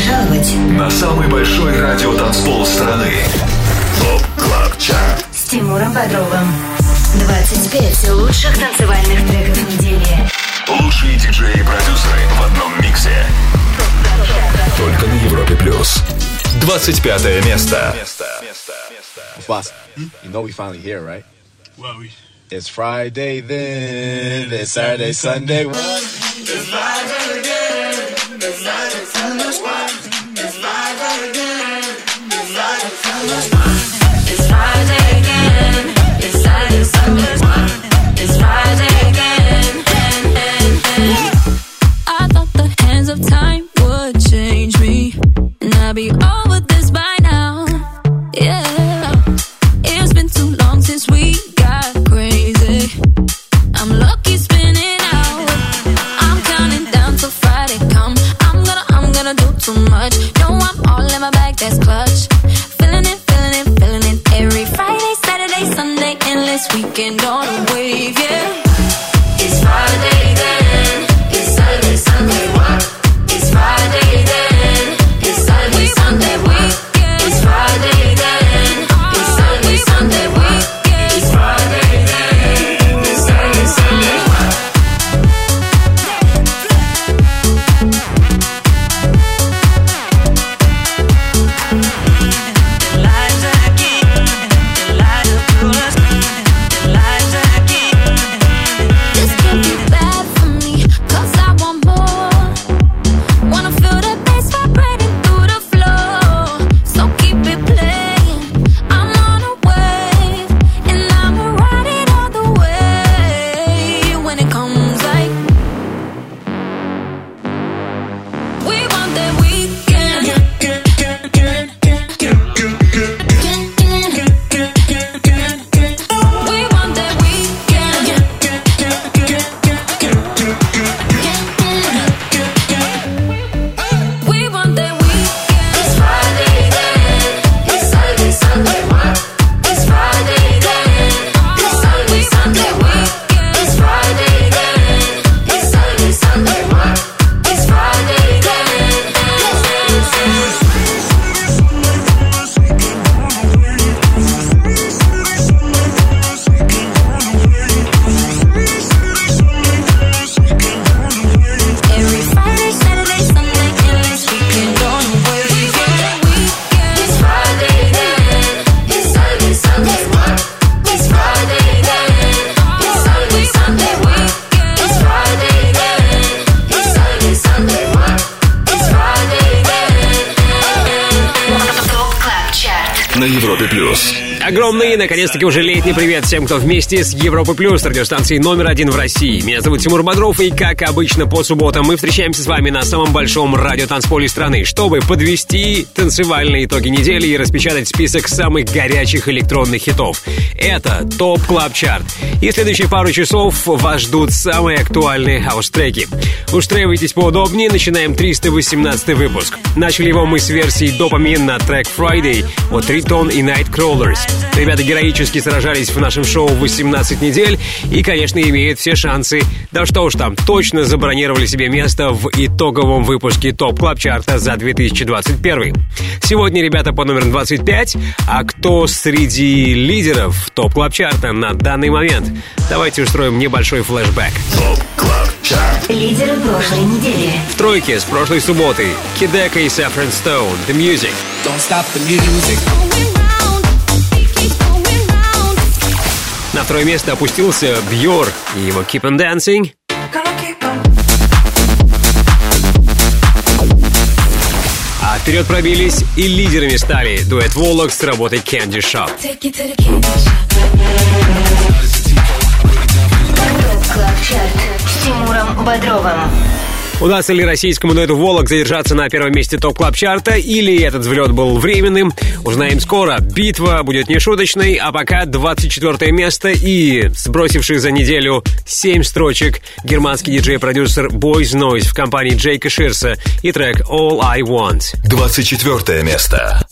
пожаловать на самый большой радиотанцпол страны. ТОП КЛАБ ЧАРТ с Тимуром Бодровым. 25 лучших танцевальных треков недели. Лучшие диджеи и продюсеры в одном миксе. Только на Европе Плюс. 25 место. Boss, you know we finally here, right? Well, we... It's Friday then, it's Saturday, Sunday. It's Friday На Европе Плюс. Огромный, наконец-таки уже летний привет всем, кто вместе с Европа Плюс, радиостанцией номер один в России. Меня зовут Тимур Бодров, и как обычно по субботам мы встречаемся с вами на самом большом радиотанцполе страны, чтобы подвести танцевальные итоги недели и распечатать список самых горячих электронных хитов. Это Top Club Chart. И следующие пару часов вас ждут самые актуальные хаус-треки. Устраивайтесь поудобнее, начинаем 318 выпуск. Начали его мы с версии Dopamine на трек Friday от Riton и Nightcrawlers. Ребята героически сражались в нашем шоу 18 недель и, конечно, имеют все шансы, да что уж там, точно забронировали себе место в итоговом выпуске Top Club Chart а за 2021. Сегодня ребята по номеру 25, а кто среди лидеров Top Club Chart а на данный момент? Давайте устроим небольшой флешбэк. Top Club Chart. Лидеры прошлой недели. В тройке с прошлой субботы Kideko и Saffron Stone, The Music. Don't stop the music. На второе место опустился Бьор и его Keep on Dancing. А вперед пробились и лидерами стали дуэт Волок с работой Candy Shop. Тимуром Бодровым. Удастся ли российскому дуэту Волок задержаться на первом месте топ клаб чарта или этот взлет был временным, узнаем скоро. Битва будет нешуточной, а пока 24 место и сбросивший за неделю 7 строчек германский диджей-продюсер Boys Noise в компании Джейка Ширса и трек All I Want. 24 место.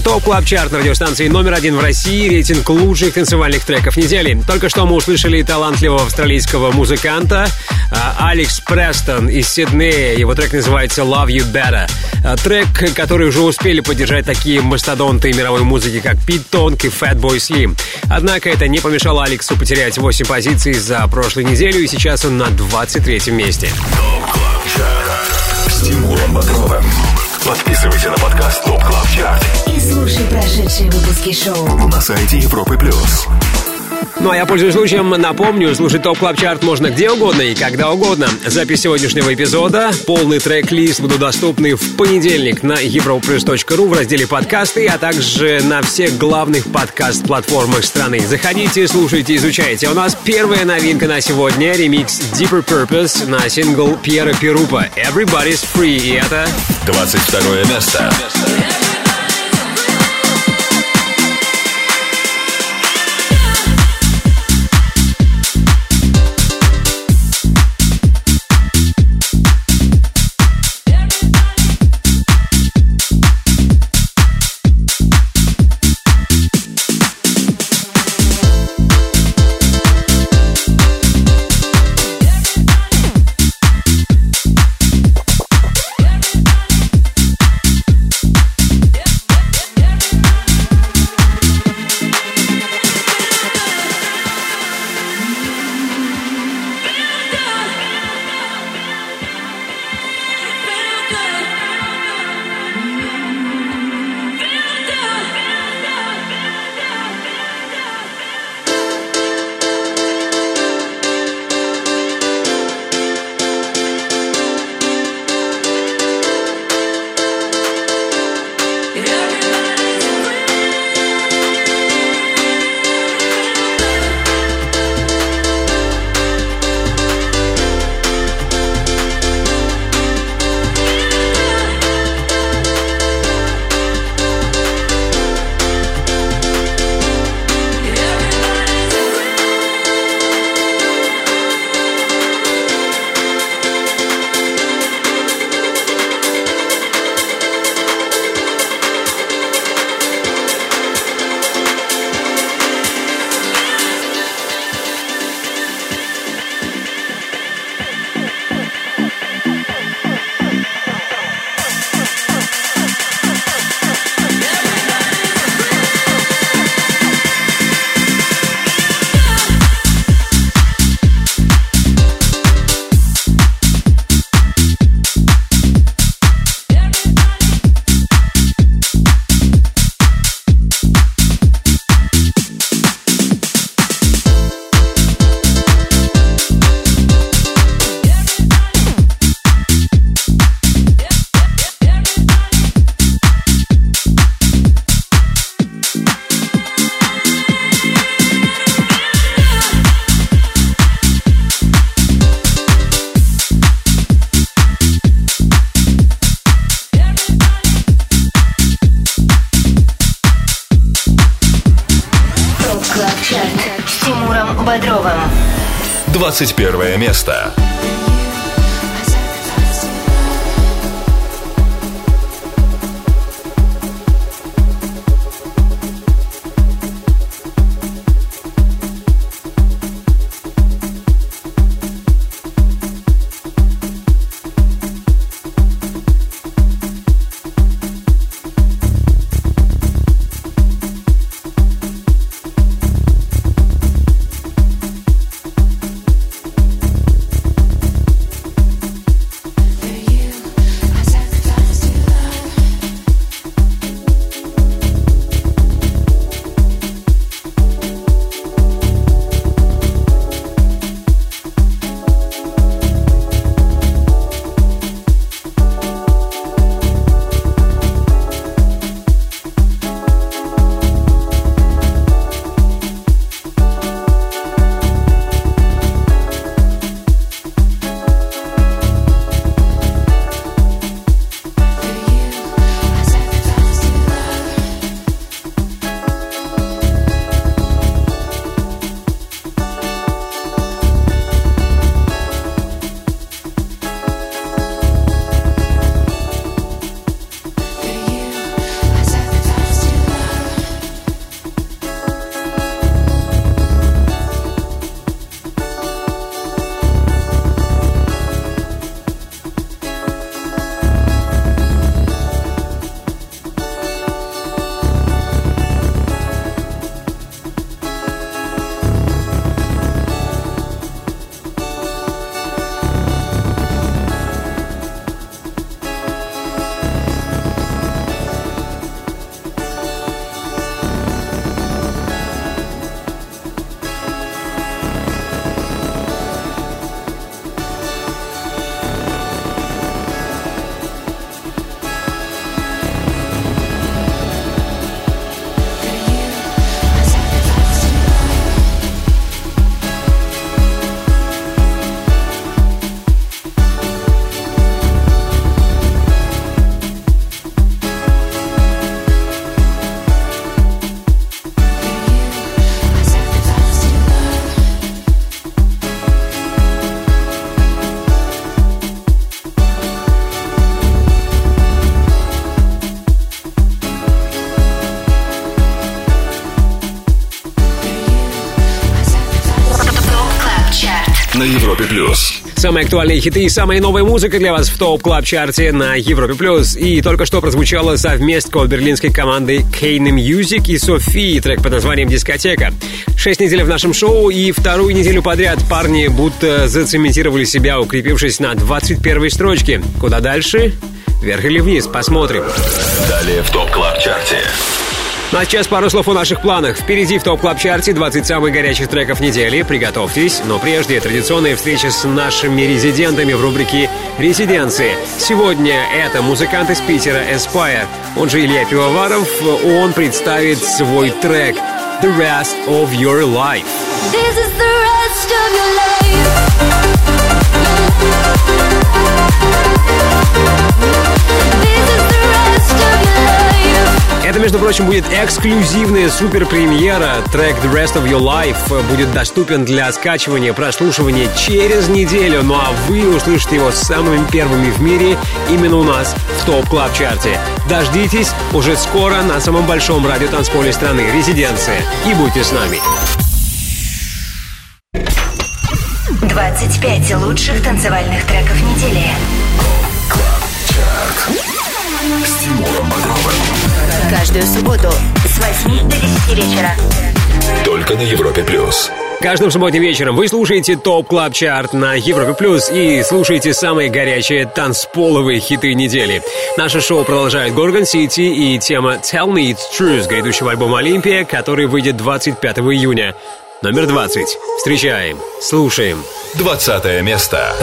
Top Club Chart на радиостанции номер один в России, рейтинг лучших танцевальных треков недели. Только что мы услышали талантливого австралийского музыканта а, Алекс Престон из Сиднея. Его трек называется Love You Better. А, трек, который уже успели поддержать такие мастодонты мировой музыки, как Пит Тонг и Fatboy Slim. Однако это не помешало Алексу потерять 8 позиций за прошлую неделю, и сейчас он на 23 месте. С Тимуром Бодровым. Подписывайся на подкаст Top Club Chart. Слушай прошедшие выпуски шоу на сайте Европы Плюс. Ну а я пользуюсь случаем, напомню, слушать Top Club Chart можно где угодно и когда угодно. Запись сегодняшнего эпизода, полный трек-лист будут доступны в понедельник на europlus.ru в разделе подкасты, а также на всех главных подкаст-платформах страны. Заходите, слушайте, изучайте. У нас первая новинка на сегодня — ремикс Deeper Purpose на сингл Пьера Перупа «Everybody's Free», и это... 22 место. Бодровым. 21 место. Самые актуальные хиты и самая новая музыка для вас в Top Club Chart е на Европе плюс. И только что прозвучала совместка от берлинской команды Kane Music и Софии, трек под названием «Дискотека». Шесть недель в нашем шоу и вторую неделю подряд парни будто зацементировали себя, укрепившись на 21 строчке. Куда дальше? Вверх или вниз? Посмотрим. Далее в Top Club Chart е ну а сейчас пару слов о наших планах. Впереди в Top Club Chart е 20 самых горячих треков недели. Приготовьтесь. Но прежде традиционная встреча с нашими резидентами в рубрике «Резиденции». Сегодня это музыкант из Питера Aspire. Он же Илья Пивоваров. Он представит свой трек «The Rest of Your Life». This is the rest of your life. Это, между прочим, будет эксклюзивная супер-премьера. Трек The Rest of Your Life будет доступен для скачивания, прослушивания через неделю. Ну а вы услышите его самыми первыми в мире именно у нас в Top Club Chart е. Дождитесь уже скоро на самом большом радиотанцполе страны «Резиденция». И будьте с нами. 25 лучших танцевальных треков недели. С Тимуром Бодровым. Каждую субботу с 8 до 10 вечера. Только на Европе плюс. Каждым субботним вечером вы слушаете Top Club Chart на Европе Плюс и слушаете самые горячие танцполовые хиты недели. Наше шоу продолжает Горгон Сити и тема Tell Me It's True с грядущего альбома Олимпия, который выйдет 25 июня. Номер 20. Встречаем, слушаем. 20 место.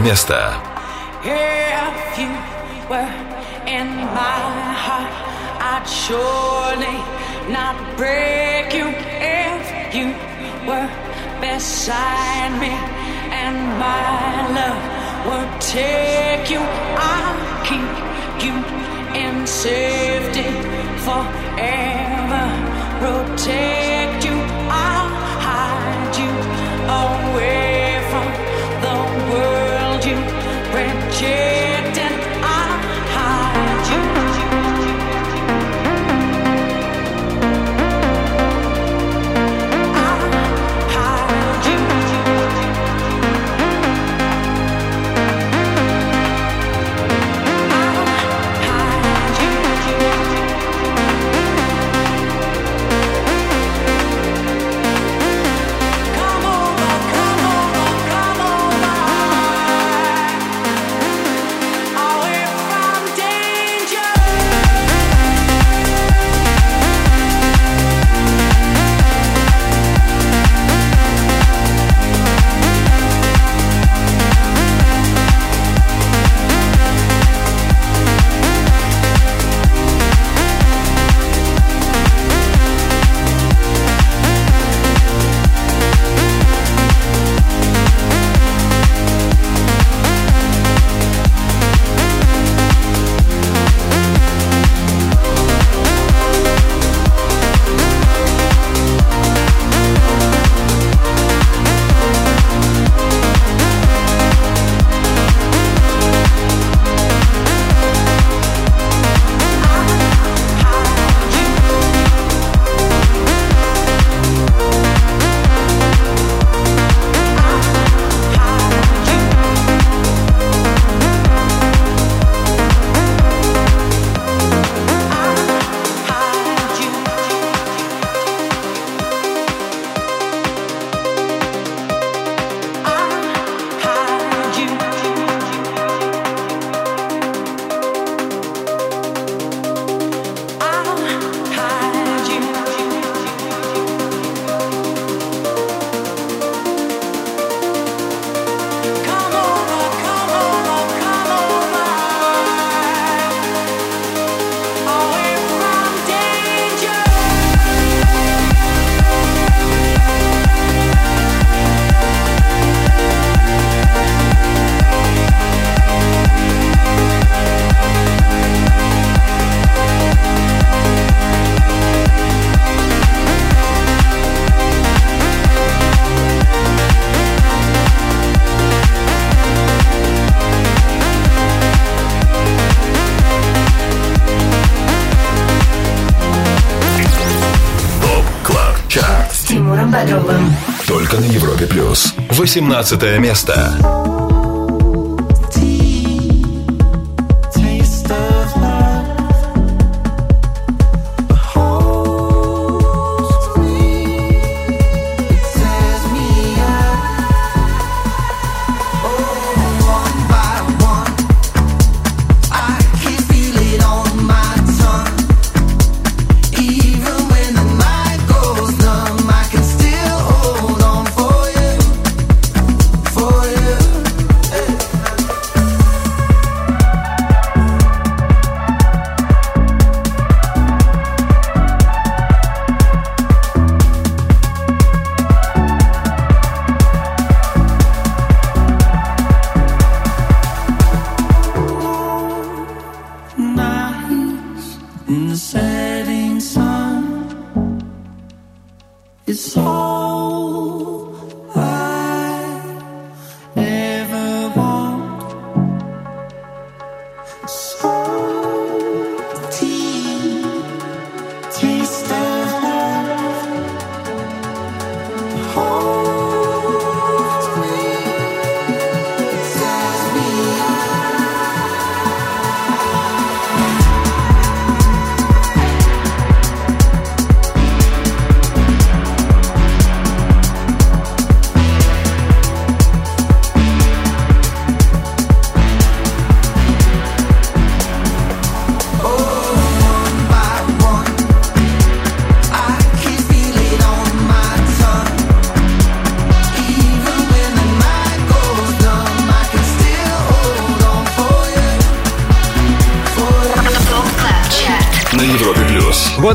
Место. 18 место.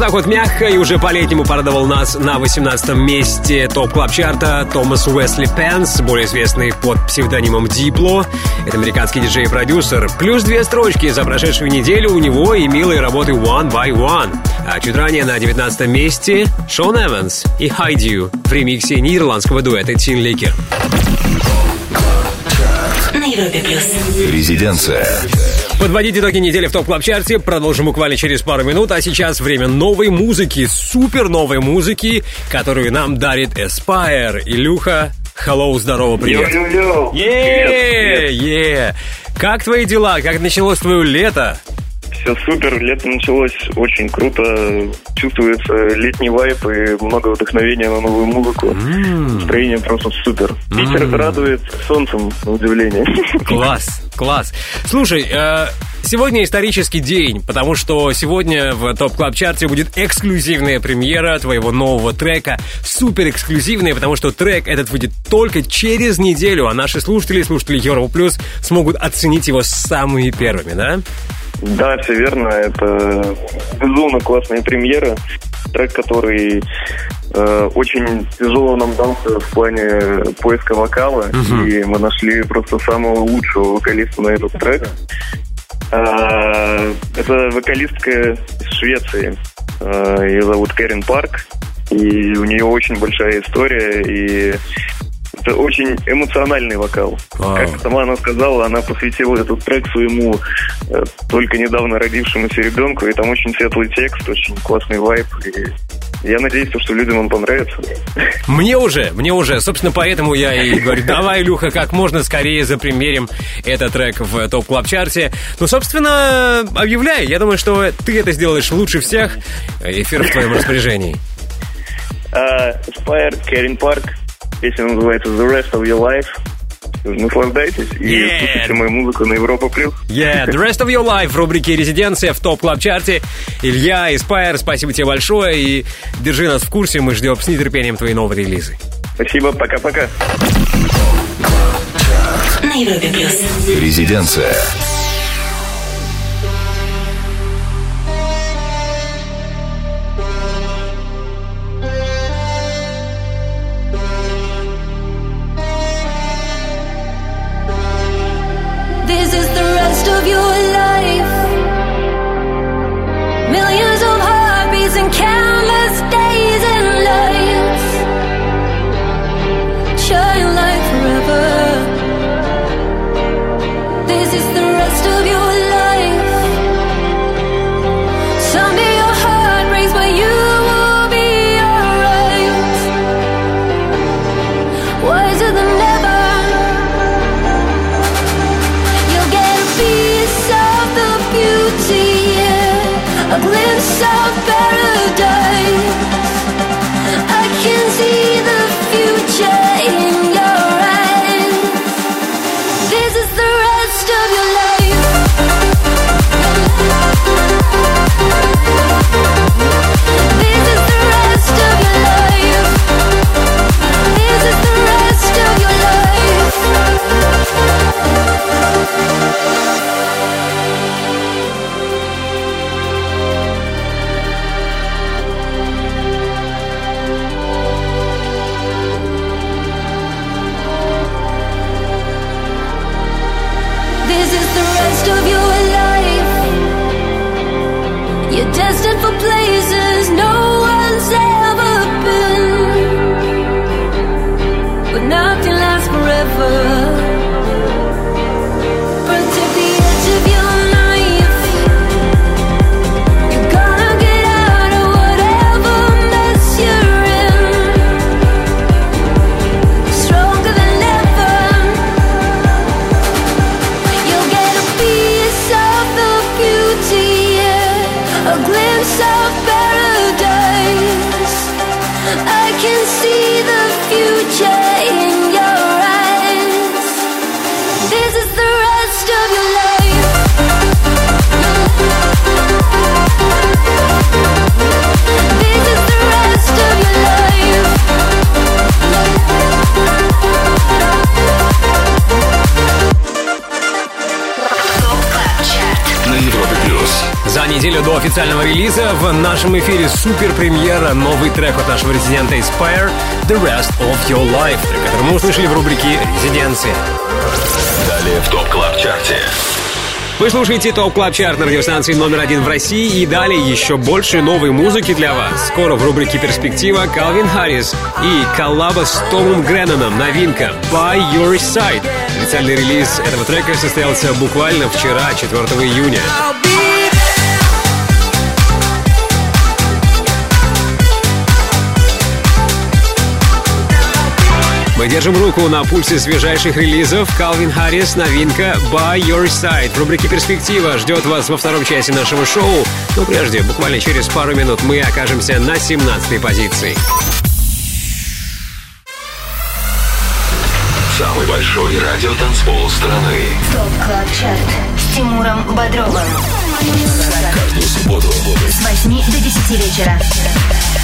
Так вот мягко и уже по-летнему порадовал нас на 18 месте Top Club Chart а Томас Уэсли Пенс, более известный под псевдонимом Diplo. Это американский диджей и продюсер. Плюс две строчки за прошедшую неделю у него и милые работы One by One. А чуть ранее на 19 месте Шан Эванс и Hide U в ремиксе нидерландского дуэта Tinlicker. Резиденция. Подводить итоги недели в топ клаб чарте продолжим буквально через пару минут, а сейчас время новой музыки, супер новой музыки, которую нам дарит Aspire. Илюха, hello, здорово, привет. Йо-йо-йо. Е-е-е. Как твои дела? Как началось твое лето? Все супер, лето началось очень круто, чувствуется летний вайп и много вдохновения на новую музыку. Настроение просто супер. Питер радует солнцем, на удивление. Класс, класс. Слушай, э, сегодня исторический день, потому что сегодня в топ клаб чарте будет эксклюзивная премьера твоего нового трека. Супер эксклюзивная, потому что трек этот выйдет только через неделю, а наши слушатели, слушатели Европа Плюс смогут оценить его самыми первыми, да? Да, все верно, это безумно классная премьера. Трек, который э, очень тяжело нам дался в плане поиска вокала, и мы нашли просто самого лучшего вокалиста на этот трек. А, это вокалистка из Швеции. А, Ее зовут Кэрин Парк. И у нее очень большая история. И это очень эмоциональный вокал. Вау. Как сама она сказала, она посвятила этот трек своему э, только недавно родившемуся ребенку. И там очень светлый текст, очень классный вайп. И я надеюсь, что людям он понравится. Мне уже, мне уже. Собственно, поэтому я и говорю, давай, Илюха, как можно скорее запремьерим этот трек в Top Club Chart е Ну, собственно, объявляй. Я думаю, что ты это сделаешь лучше всех. Эфир в твоем распоряжении. А, Aspire, Кэрин Парк. Песня называется The Rest of Your Life. Наслаждайтесь и Yeah. слушайте мою музыку на Европа Плюс. Yeah, The Rest of Your Life в рубрике «Резиденция» в Top Club Chart е Илья, Испайр, спасибо тебе большое и держи нас в курсе. Мы ждем с нетерпением твои новые релизы. Спасибо, пока-пока. Резиденция. Неделю до официального релиза в нашем эфире супер премьера новый трек от нашего резидента Inspire The Rest of Your Life, который мы услышали в рубрике «Резиденция». Далее в Top Club Chart е. Вы слушаете Top Club Chart на радиостанции номер один в России и далее еще больше новой музыки для вас. Скоро в рубрике «Перспектива» Калвин Харрис и коллаба с Томом Гренноном новинка «By Your Side». Официальный релиз этого трека состоялся буквально вчера, 4 июня. Мы держим руку на пульсе свежайших релизов. Калвин Харрис, новинка By Your Side. В рубрике «Перспектива» ждет вас во втором части нашего шоу. Но прежде, буквально через пару минут, мы окажемся на 17-й позиции. Самый большой радиотанцпол страны. Top Club Chart с Тимуром Бодровым. Каждую субботу С 8 до 10 вечера.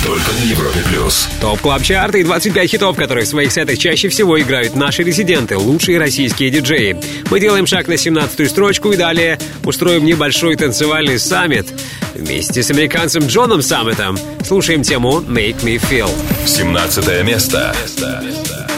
только на Европе+. плюс. Top Club Chart и 25 хитов, которые в своих сетах чаще всего играют наши резиденты, лучшие российские диджеи. Мы делаем шаг на 17-ю строчку и далее устроим небольшой танцевальный саммит. Вместе с американцем Джоном Саммитом слушаем тему «Make Me Feel». 17 место. ТОП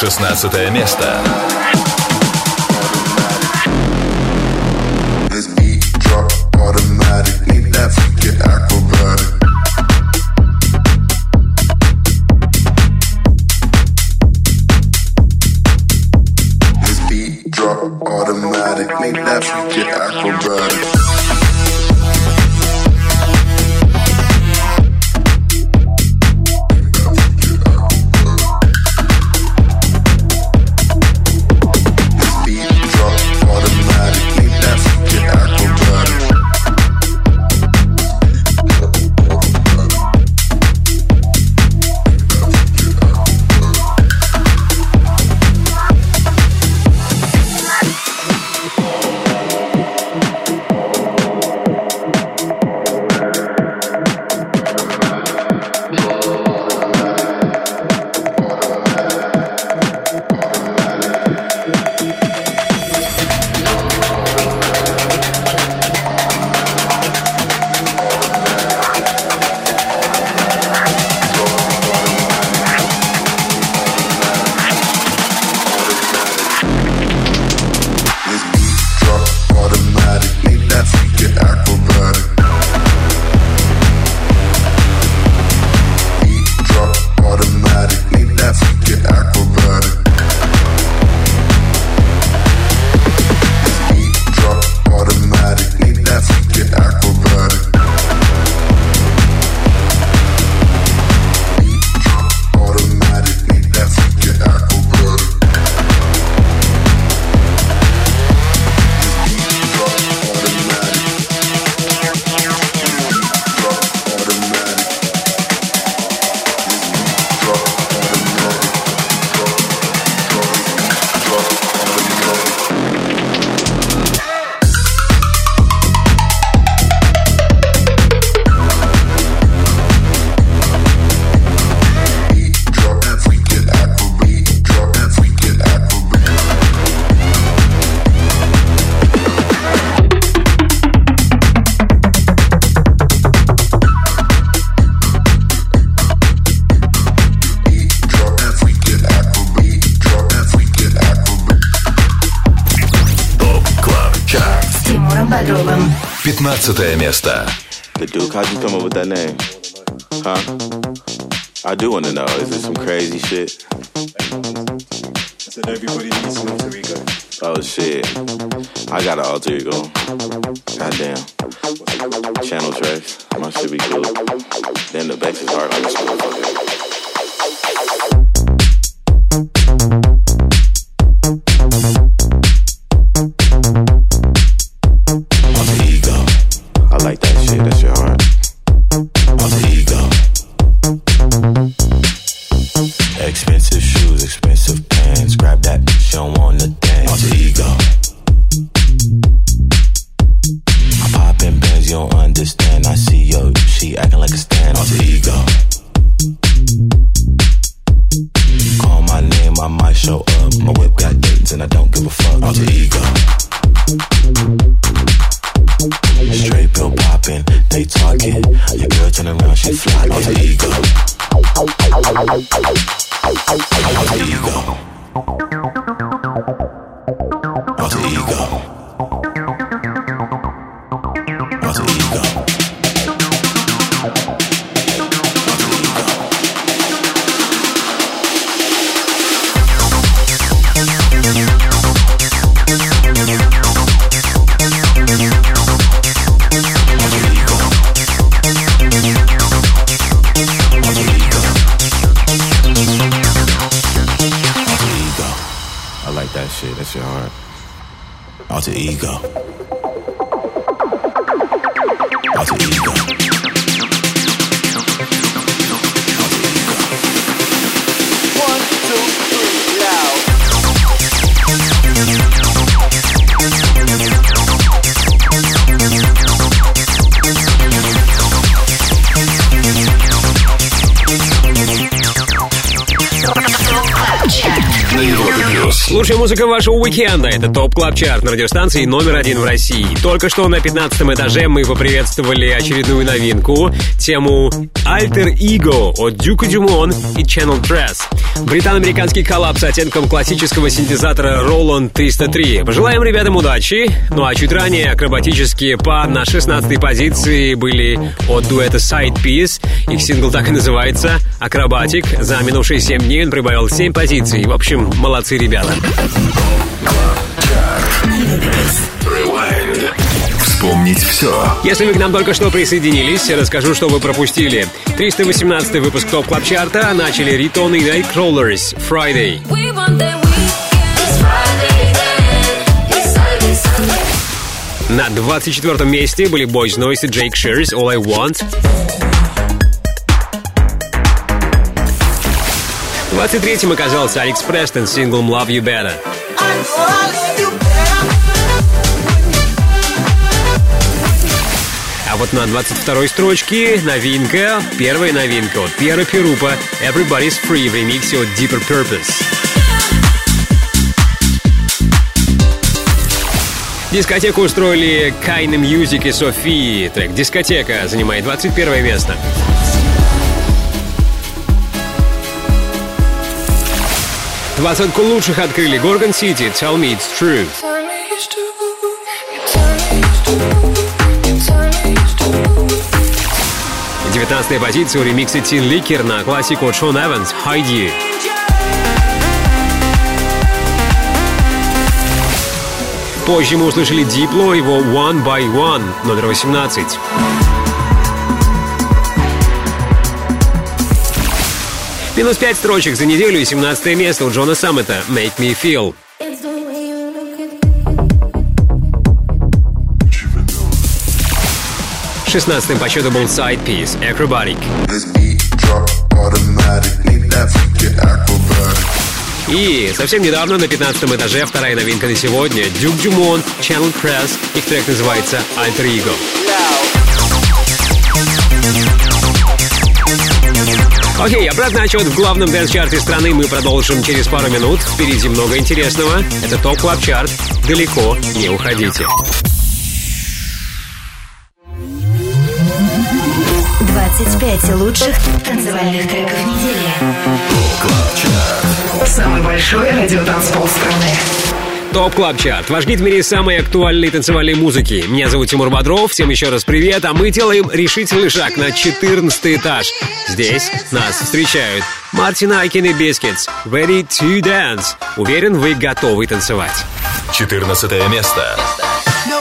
16 место. 15 место. Good Duke, how'd you come up with that name? Huh? I do want to know. Is it some crazy shit? I said everybody needs an alter ego. Oh shit. I got an alter ego. Goddamn. Channel tracks. My shit be cool. Then the bass is hard on this motherfucker. Музыка вашего уикенда. Это Top Club Chart на радиостанции номер один в России. Только что на 15 этаже мы поприветствовали очередную новинку. Тему Alter Ego от Дюка Дюмон и Channel Tres. Британо-американский коллаб с оттенком классического синтезатора Roland 303. Пожелаем ребятам удачи. Ну а чуть ранее акробатические па на 16 позиции были от дуэта Side Piece. Их сингл так и называется «Acrobatic». За минувшие 7 дней он прибавил 7 позиций. В общем, молодцы ребята. Вспомнить все. Если вы к нам только что присоединились, расскажу, что вы пропустили. 318 выпуск Top Club Chart а начали Ритон и Nightcrawlers Friday. We want that. На 24 месте были Boys Noize и Jake Shears All I Want. 23-м оказался Алекс Престон с синглом Love You Better. Вот на 22-й строчке новинка, первая новинка от Пьера Перупа Everybody's Free в ремиксе от Deeper Purpose. Дискотеку устроили Kaina Music и Софии. Трек «Дискотека» занимает 21 место. Двадцатку лучших открыли Gorgon City, Tell Me It's True. Девятнадцатая позиция у ремикса Тин Ликер на классику от Шон Эванс «Hide You». Позже мы услышали Дипло, его One by One, номер 18. Минус пять строчек за неделю и 17 место у Джона Саммета «Make Me Feel». 16 по счету был Side Piece «Acrobatic». И совсем недавно на 15 этаже вторая новинка на сегодня Дюк Дюмон, Channel Tres. Их трек называется Alter Ego. Окей, обратный отсчет в главном dance -чарте страны мы продолжим через пару минут. Впереди много интересного. Это Top Club Chart. Далеко не уходите. 25 лучших танцевальных треков недели. Самый большой радиотанцпол страны. Top Club Chart. Ваш гид в мире самой актуальной танцевальной музыки. Меня зовут Тимур Бодров. Всем еще раз привет. А мы делаем решительный шаг на 14 этаж. Здесь нас встречают Мартин Айкин и Biscits. Ready to dance. Уверен, вы готовы танцевать. 14 место. No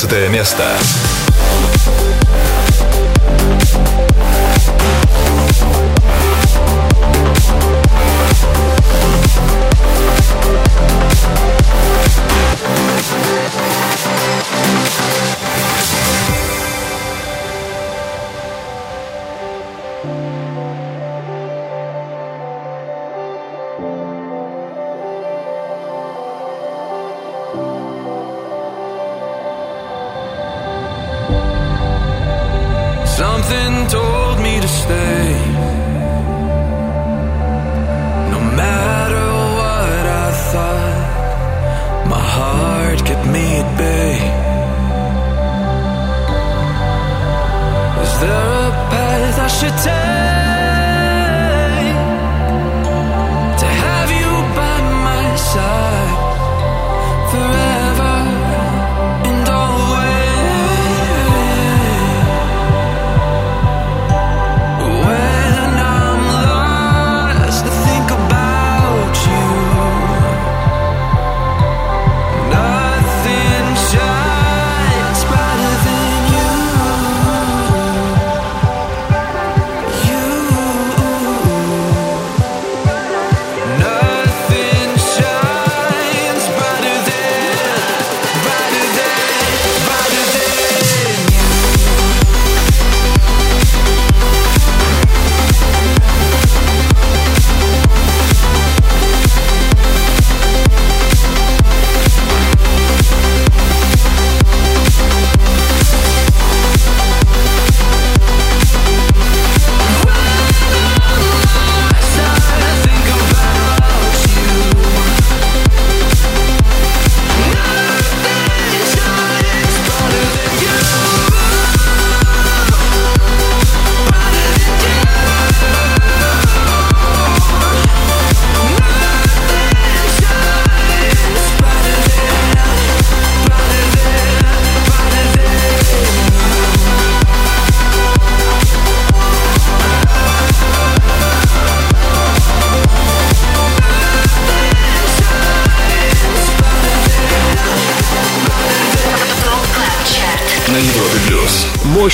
15 место.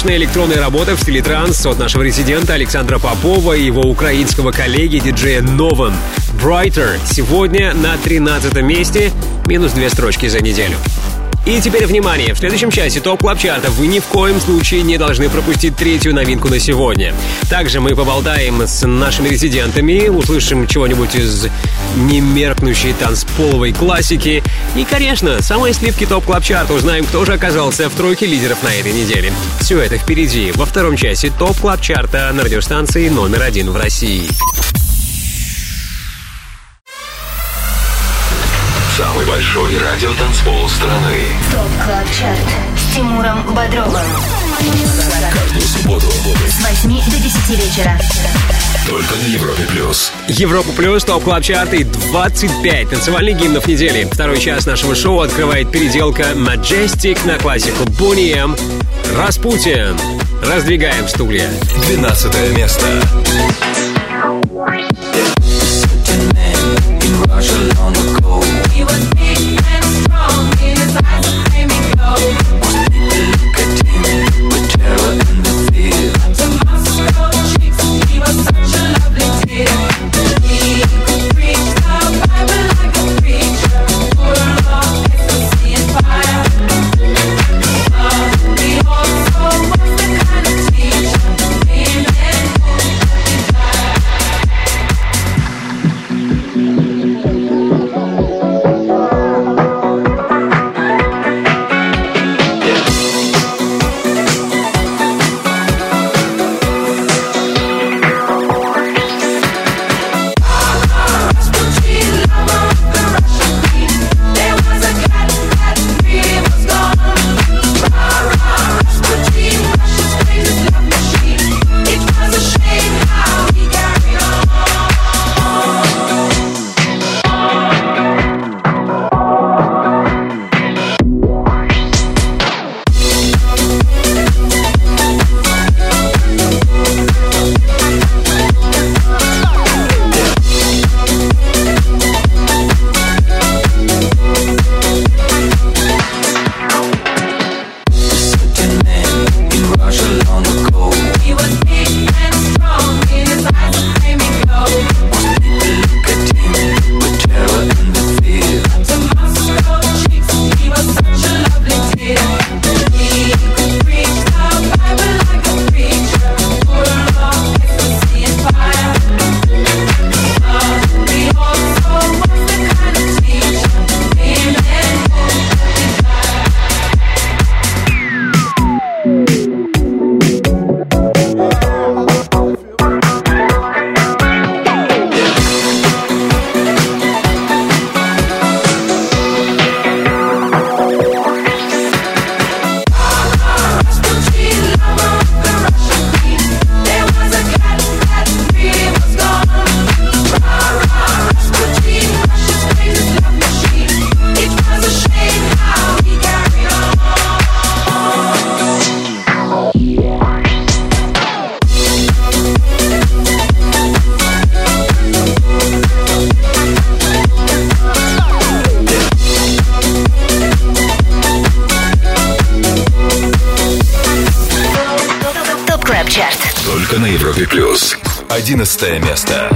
Мощная электронная работа в стиле транс от нашего резидента Александра Попова и его украинского коллеги диджея Нован. Brighter сегодня на 13 месте, минус две строчки за неделю. И теперь внимание, в следующем часе топ клаб чарта вы ни в коем случае не должны пропустить третью новинку на сегодня. Также мы поболтаем с нашими резидентами, услышим чего-нибудь из немеркнущей танцполовой классики. И, конечно, самые сливки топ клаб чарта узнаем, кто же оказался в тройке лидеров на этой неделе. Все это впереди, во втором часе топ клаб чарта на радиостанции номер один в России. Самый большой радиотанцпол страны. ТОП КЛАБ ЧАРТ с Тимуром Бодровым. Каждую субботу С 8 до 10 вечера. только на Европе плюс. Европа плюс, топ клаб чарты 25 танцевальных гимнов недели. Второй час нашего шоу открывает переделка Majestic на классику Boney M. Распутин. Раздвигаем стулья. 12 место. ТОП Только на Европе плюс. 11 место.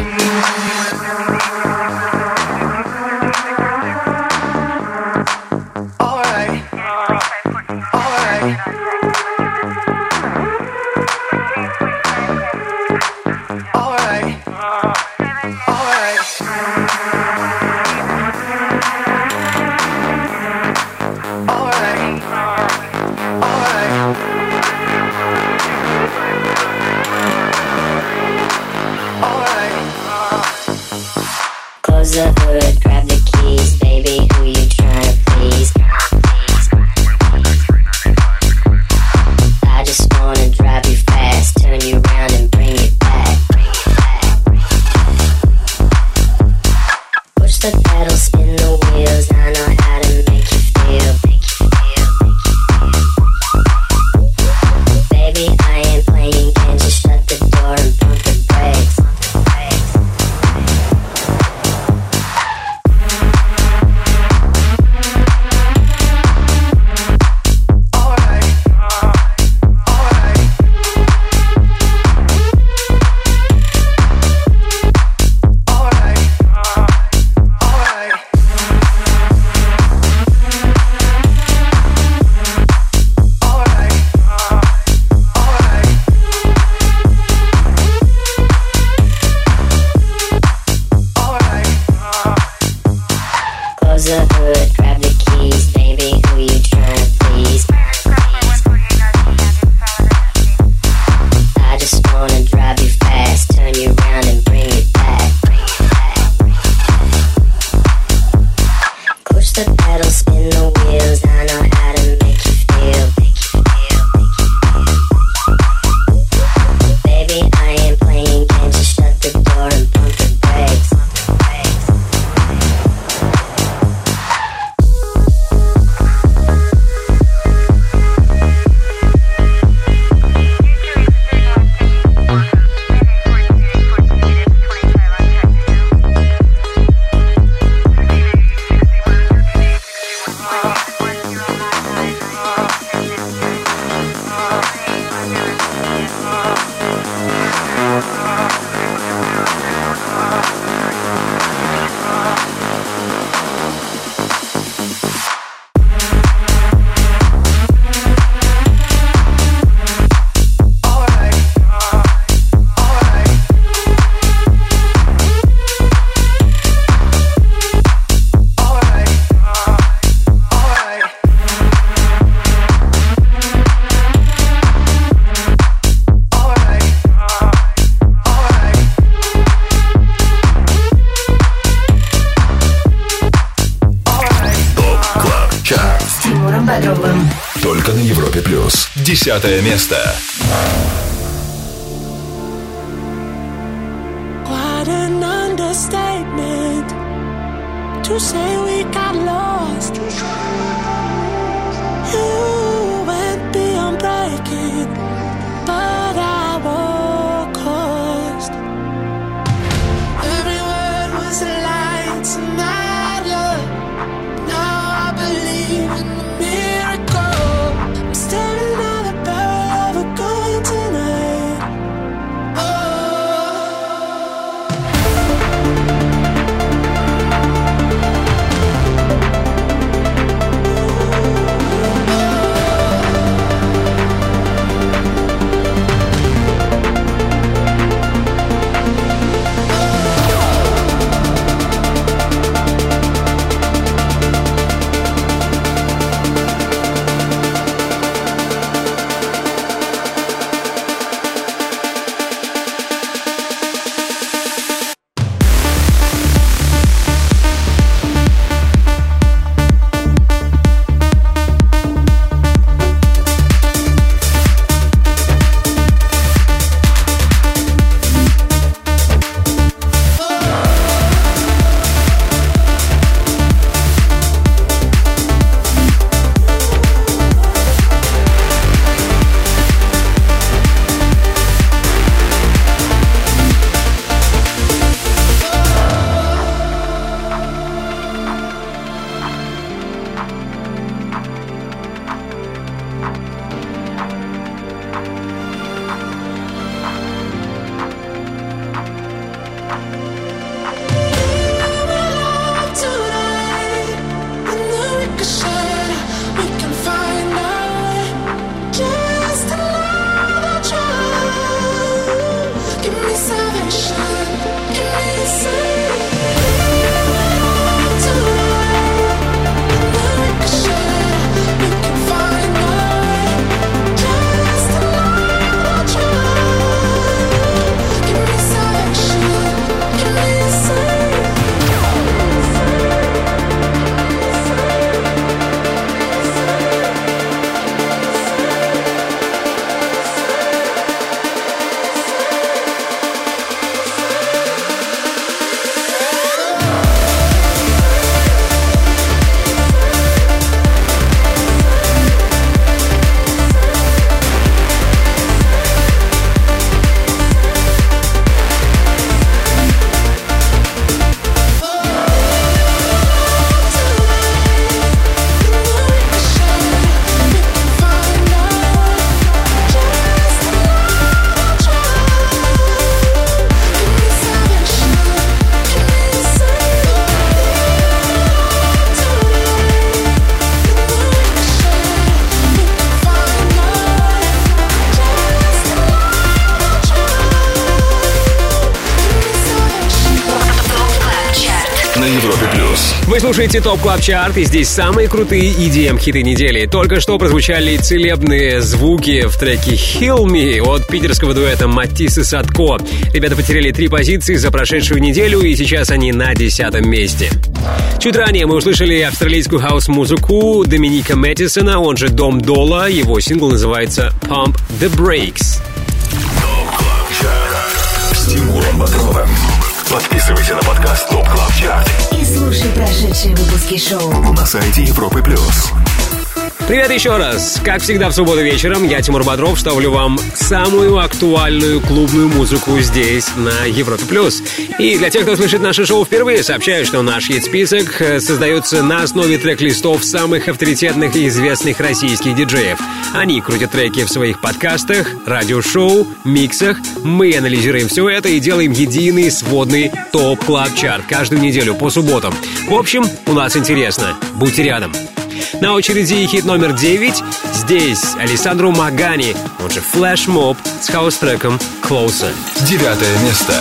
десятое место. What an understatement to say we got lost. Вы слушаете Top Club Chart, и здесь самые крутые EDM-хиты недели. Только что прозвучали целебные звуки в треке «Heal Me» от питерского дуэта Матис и Садко. Ребята потеряли три позиции за прошедшую неделю, и сейчас они на десятом месте. Чуть ранее мы услышали австралийскую хаус-музыку Доминика Мэттисона, он же Dom Dolla. Его сингл называется «Pump the Brakes». Подписывайся на подкаст Top Chart И слушай прошедшие выпуски шоу. на сайте Европы Плюс. Привет еще раз! Как всегда в субботу вечером я, Тимур Бодров, ставлю вам самую актуальную клубную музыку здесь, на Европе+. плюс. И для тех, кто слышит наше шоу впервые, сообщаю, что наш хит-список э, создается на основе трек-листов самых авторитетных и известных российских диджеев. Они крутят треки в своих подкастах, радиошоу, миксах. Мы анализируем все это и делаем единый сводный Top Club Chart каждую неделю по субботам. В общем, у нас интересно. Будьте рядом. На очереди хит номер 9. Здесь Александру Магани, он же Flash Mob с хаус-треком Closer. Девятое место.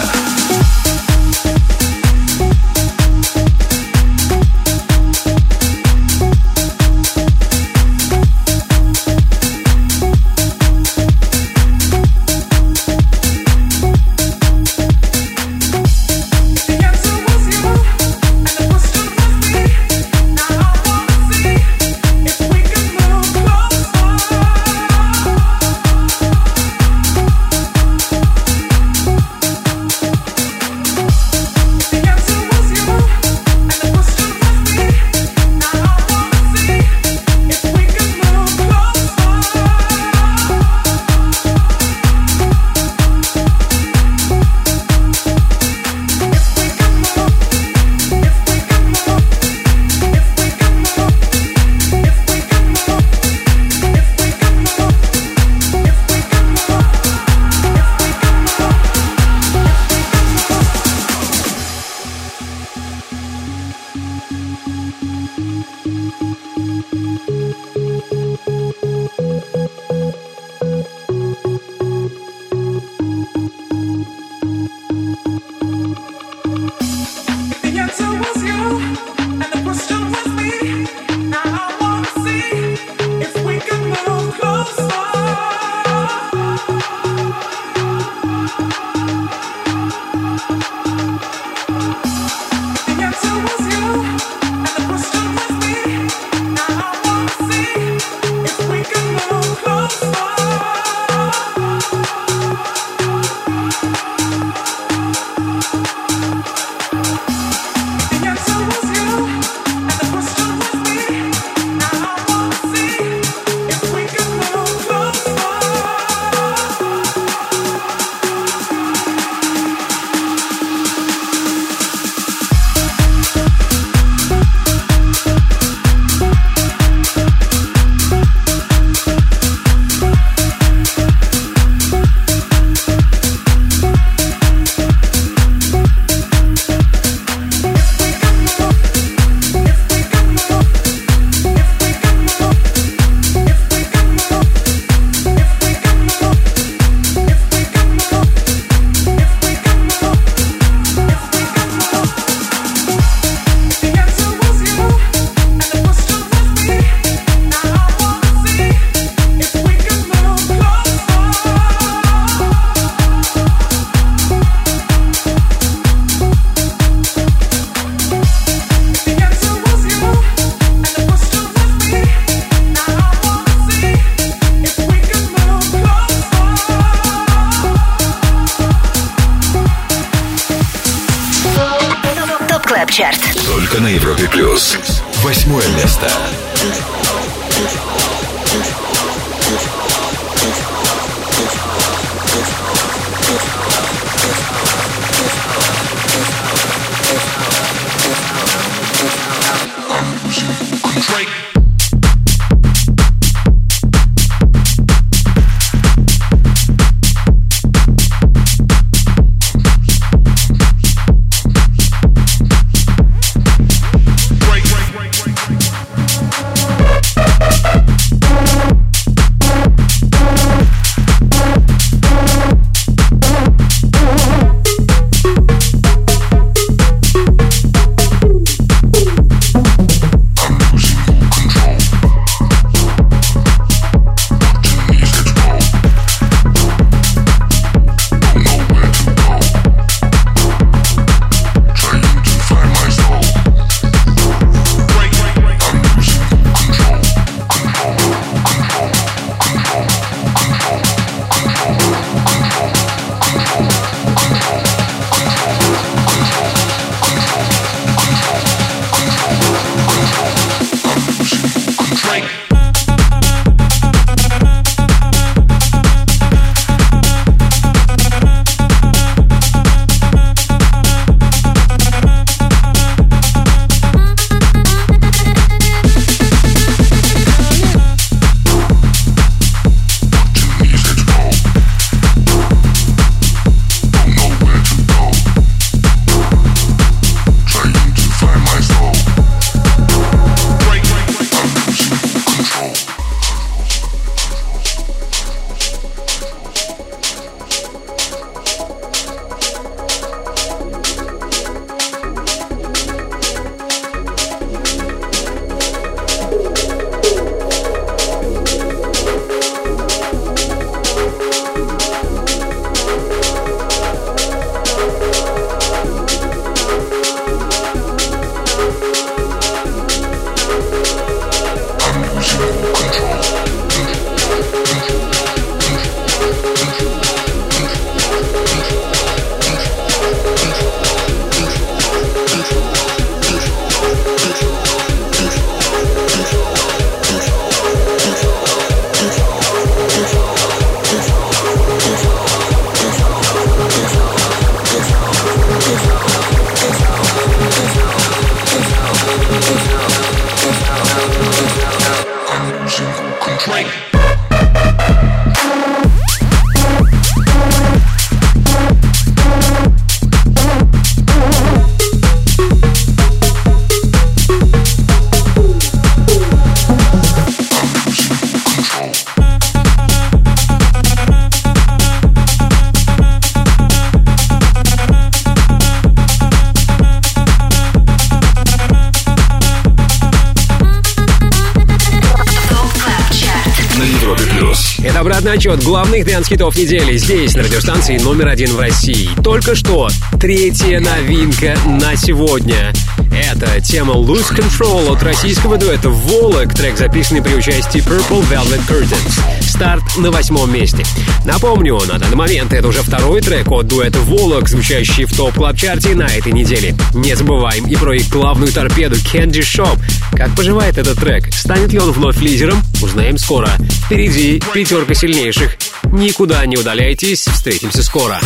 Отчет главных dance-хитов недели здесь, на радиостанции номер один в России. Только что третья новинка на сегодня. Это тема Lose Control от российского дуэта Volac, трек, записанный при участии Purple Velvet Curtains. Старт на восьмом месте. Напомню, на данный момент это уже второй трек от дуэта Volac, звучащий в Top Club чарте на этой неделе. Не забываем и про их главную торпеду Candy Shop. Как поживает этот трек? Станет ли он вновь лидером? Узнаем скоро. Впереди пятерка сильнейших. Никуда не удаляйтесь, встретимся скоро.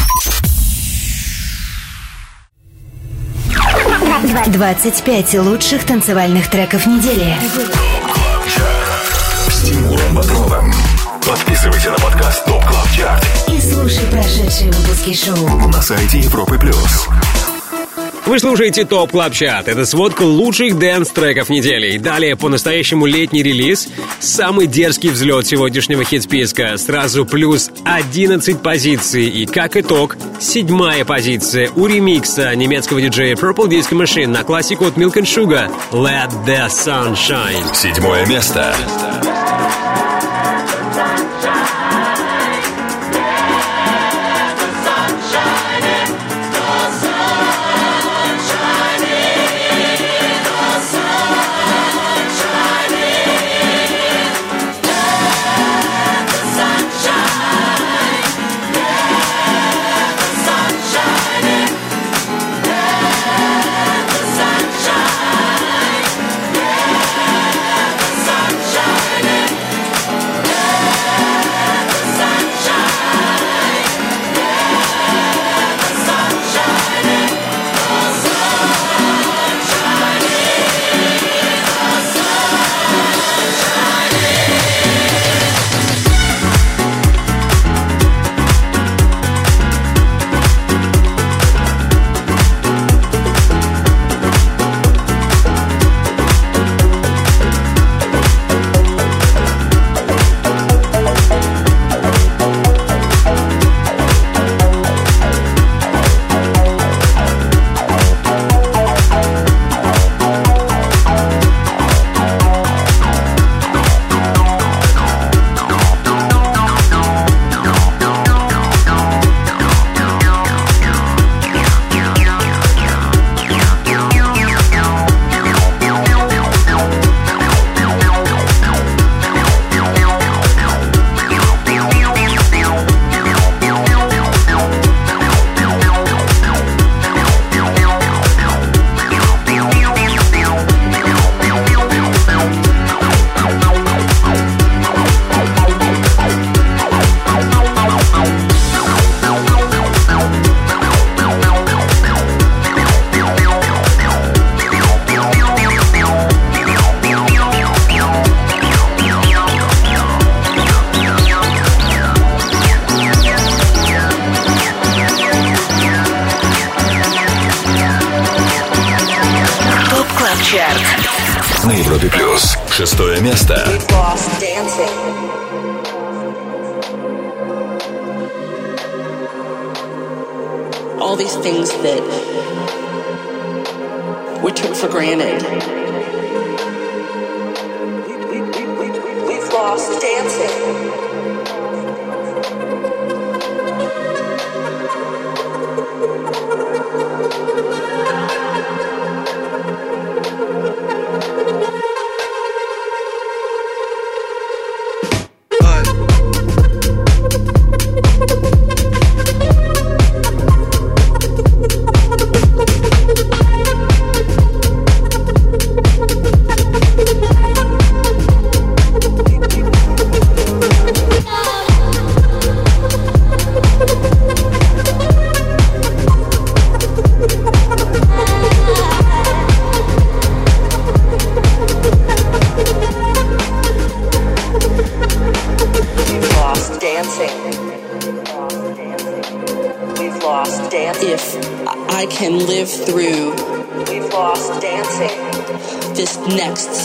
25 лучших танцевальных треков недели. С Тимуром Бодровым. Подписывайся на подкаст Top Club Chart И слушай прошедшие выпуски шоу. на сайте Европы Плюс. Вы слушаете Top Club Chart. Это сводка лучших dance-треков недели. И далее по-настоящему летний релиз. Самый дерзкий взлет сегодняшнего хит-списка. Сразу плюс 11 позиций. И как итог, седьмая позиция у ремикса немецкого диджея Purple Disco Machine на классику от Milk and Sugar Let the Sun Shine. Седьмое место. ТОП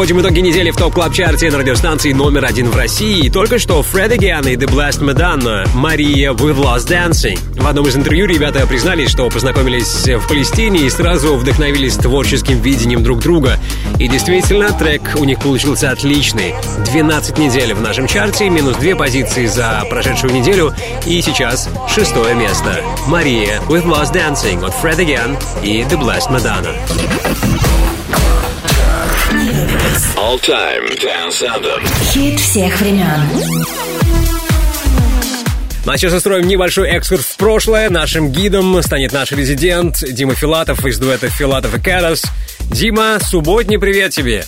Подводим итоги недели в топ клаб чарте на радиостанции номер один в России. Только что Фред Again и The Blessed Madonna Мария with Lost Dancing. В одном из интервью ребята признались, что познакомились в Палестине и сразу вдохновились творческим видением друг друга. И действительно, трек у них получился отличный. 12 недель в нашем чарте, минус две позиции за прошедшую неделю. И сейчас шестое место. Мария with Lost Dancing от Fred Again и The Blessed Madonna. All Time Dance Anthem. Хит всех времен. Ну а сейчас устроим небольшой экскурс в прошлое. Нашим гидом станет наш резидент Дима Филатов из дуэта Филатов и Кэрос. Дима, субботний привет тебе.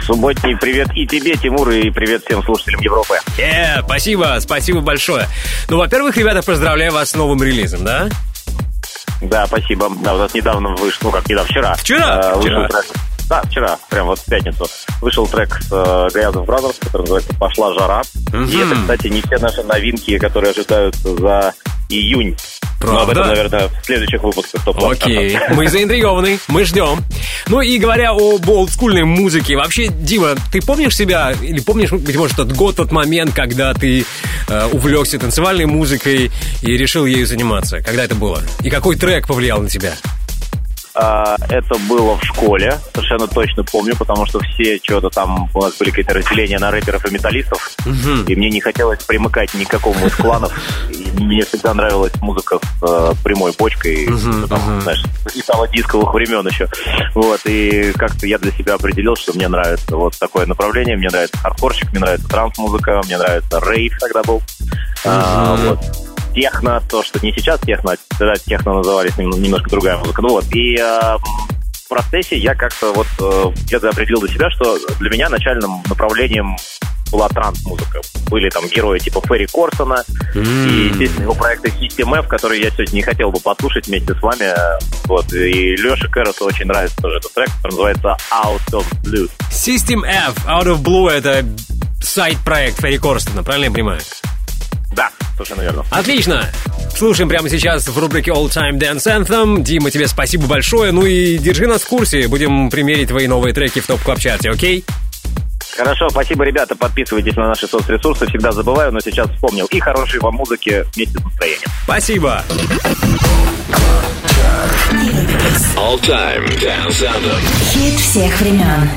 Субботний привет и тебе, Тимур, и привет всем слушателям Европы. Э, спасибо, спасибо большое. Ну, во-первых, ребята, поздравляю вас с новым релизом, да? Да, спасибо. Да, у нас недавно вышел, ну как недавно, вчера. Вчера? э, вышел Вчера. трек. Да, вчера, прям вот в пятницу. Вышел трек с э, Гаязов Brothers, который называется «Пошла жара». И это, кстати, не все наши новинки, которые ожидаются за июнь. Но об Правда? этом, наверное, в следующих выпусках топ Окей, мы заинтригованы, мы ждем. Ну и говоря об олдскульной музыке, вообще, Дима, ты помнишь себя, или помнишь, быть может, тот год, тот момент, когда ты э, увлекся танцевальной музыкой и решил ею заниматься? Когда это было? И какой трек повлиял на тебя? А, Это было в школе, совершенно точно помню, потому что все что-то там, у нас были какие-то разделения на рэперов и металлистов, и мне не хотелось примыкать ни к какому из кланов. И мне всегда нравилась музыка с э, прямой почкой, там, знаешь, итало дисковых времен еще. Вот, и как-то я для себя определил, что мне нравится вот такое направление, мне нравится хардкорчик, мне нравится транс-музыка, мне нравится рейв тогда был. А, вот техно, то, что не сейчас техно, а тогда техно назывались нем- немножко другая музыка. Ну вот, и э, в процессе я как-то вот э, где-то определил для себя, что для меня начальным направлением была транс-музыка. Были там герои типа Ферри Корсона и, естественно, его проекты System F, которые я сегодня не хотел бы послушать вместе с вами. Вот, и Леше Кэросу очень нравится тоже этот трек, который называется Out of Blue. System F, Out of Blue, это сайт-проект Ферри Корстена, правильно я понимаю? Да, совершенно верно. Отлично! Слушаем прямо сейчас в рубрике All Time Dance Anthem. Дима, тебе спасибо большое. Ну и держи нас в курсе. Будем примерить твои новые треки в топ клаб чарте окей? Хорошо, спасибо, ребята. Подписывайтесь на наши соцресурсы. Всегда забываю, но сейчас вспомнил. И хорошей вам музыки вместе с настроением. Спасибо. All Time Dance Anthem. Хит всех времен.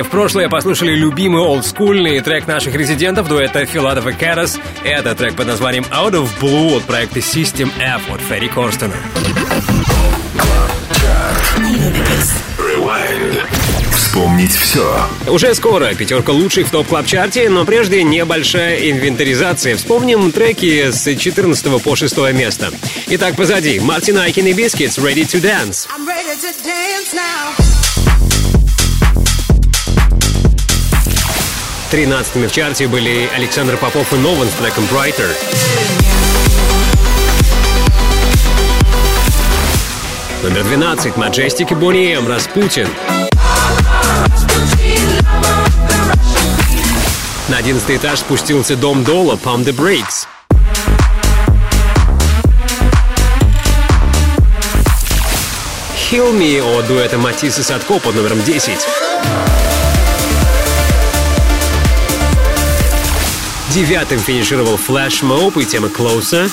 Сгоняли в прошлое, послушали любимый олдскульный трек наших резидентов дуэта Филатов и Карас. Это трек под названием Out of Blue от проекта System F от Ферри Корстона. Rewind. Вспомнить все. Уже скоро пятерка лучших в Top Club чарте но прежде небольшая инвентаризация. Вспомним треки с 14 по 6 место. Итак, позади Martin Ikin и Biscits Ready to Dance. I'm ready to dance now. 13 в чарте были Александр Попов и Нован с треком Brighter. Номер 12 Majestic и Bonnie M Распутин. На 11 этаж спустился Дом Дола Pump the Brakes. Heal Me от дуэта Матисса Садко под номером 10. Девятым финишировал Flash Mob и тема Closer.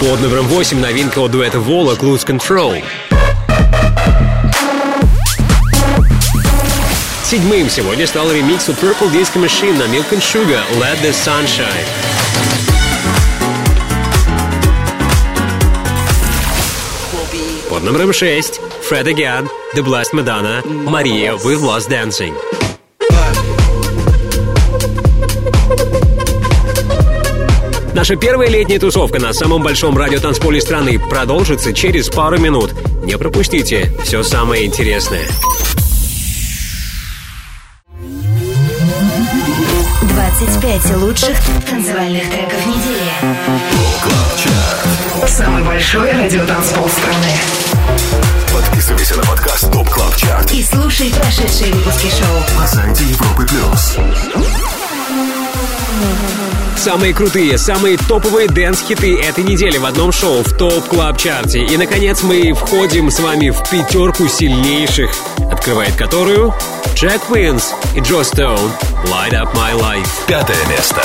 Под номером 8 новинка от дуэта Вола Lose Control. Седьмым сегодня стал ремикс от Purple Disco Machine на Milk and Sugar Let the Sunshine. Под номером 6 Fred Again, The Blessed Madonna, Maria with Lost Dancing. Наша первая летняя тусовка на самом большом радиотанцполе страны продолжится через пару минут. Не пропустите все самое интересное. 25 лучших танцевальных треков недели. Самый большой радиотанцпол страны. Подписывайся на подкаст Top Club Chart И слушай прошедшие выпуски шоу. на сайте Европы плюс. Самые крутые, самые топовые dance-хиты этой недели в одном шоу в Top Club Чарте. И, наконец, мы входим с вами в пятерку сильнейших, открывает которую Jack Wins и Joe Stone «Light Up My Life». Пятое место.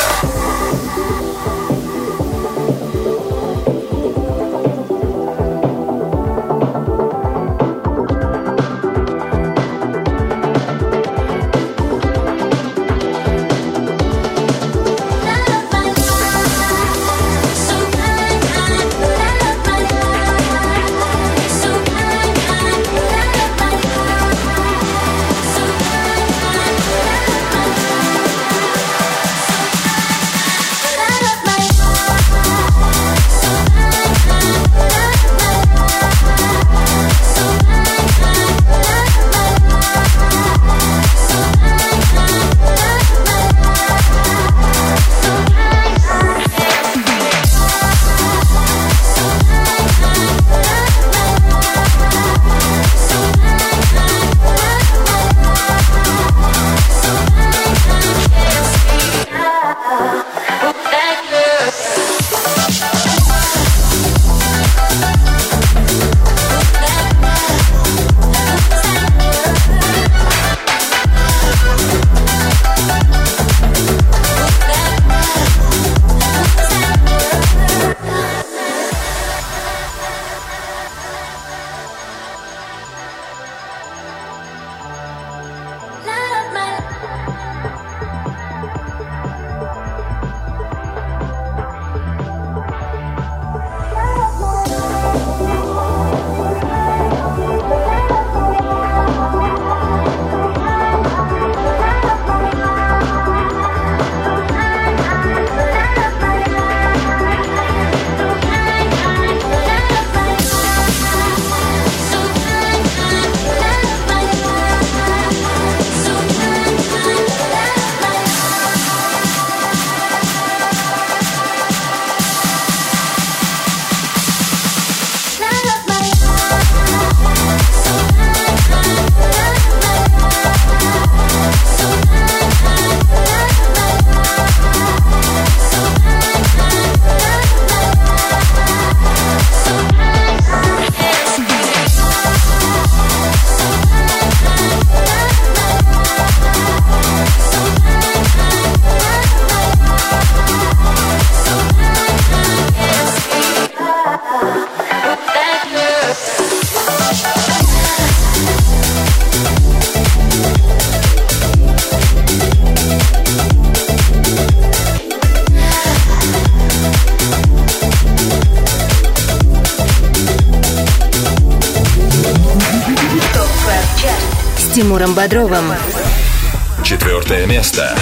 Тимуром Бодровым. Четвертое место.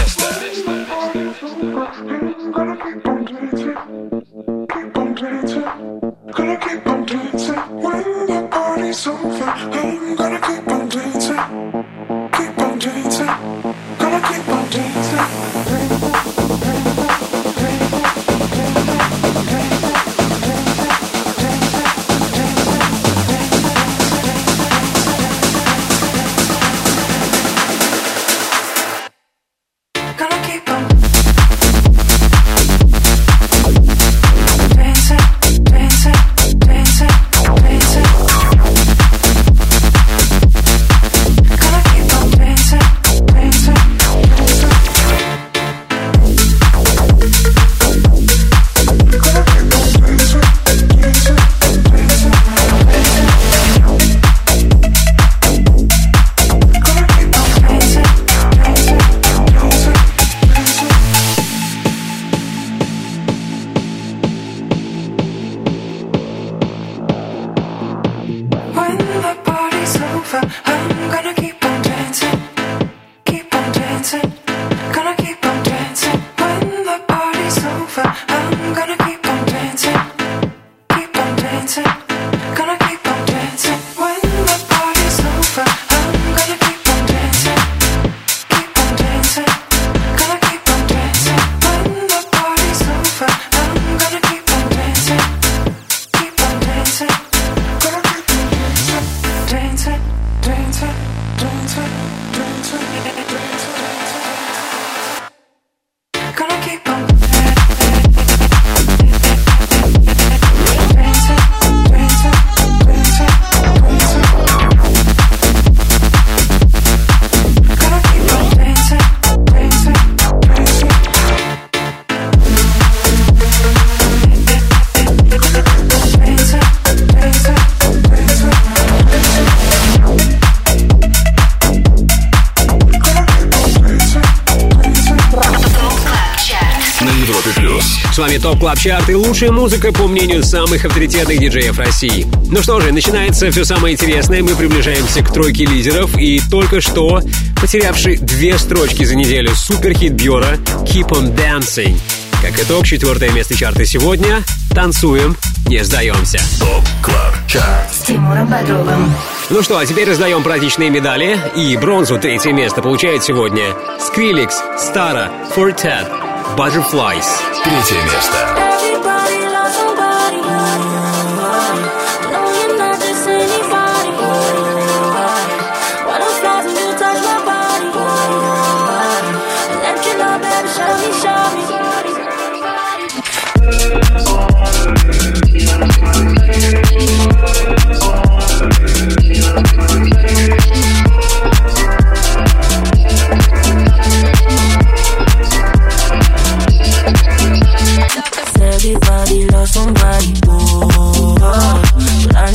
Top Club Chart и лучшая музыка по мнению самых авторитетных диджеев России. Ну что же, начинается все самое интересное. Мы приближаемся к тройке лидеров и только что потерявший две строчки за неделю суперхит Бьора «Keep on Dancing». Как итог, четвертое место чарта сегодня. Танцуем, не сдаемся. Top Club Chart. С Тимуром Бодровым. Ну что, а теперь раздаем праздничные медали. И бронзу третье место получает сегодня Skrillex, Stara, Fortet, Butterflies. Третье место.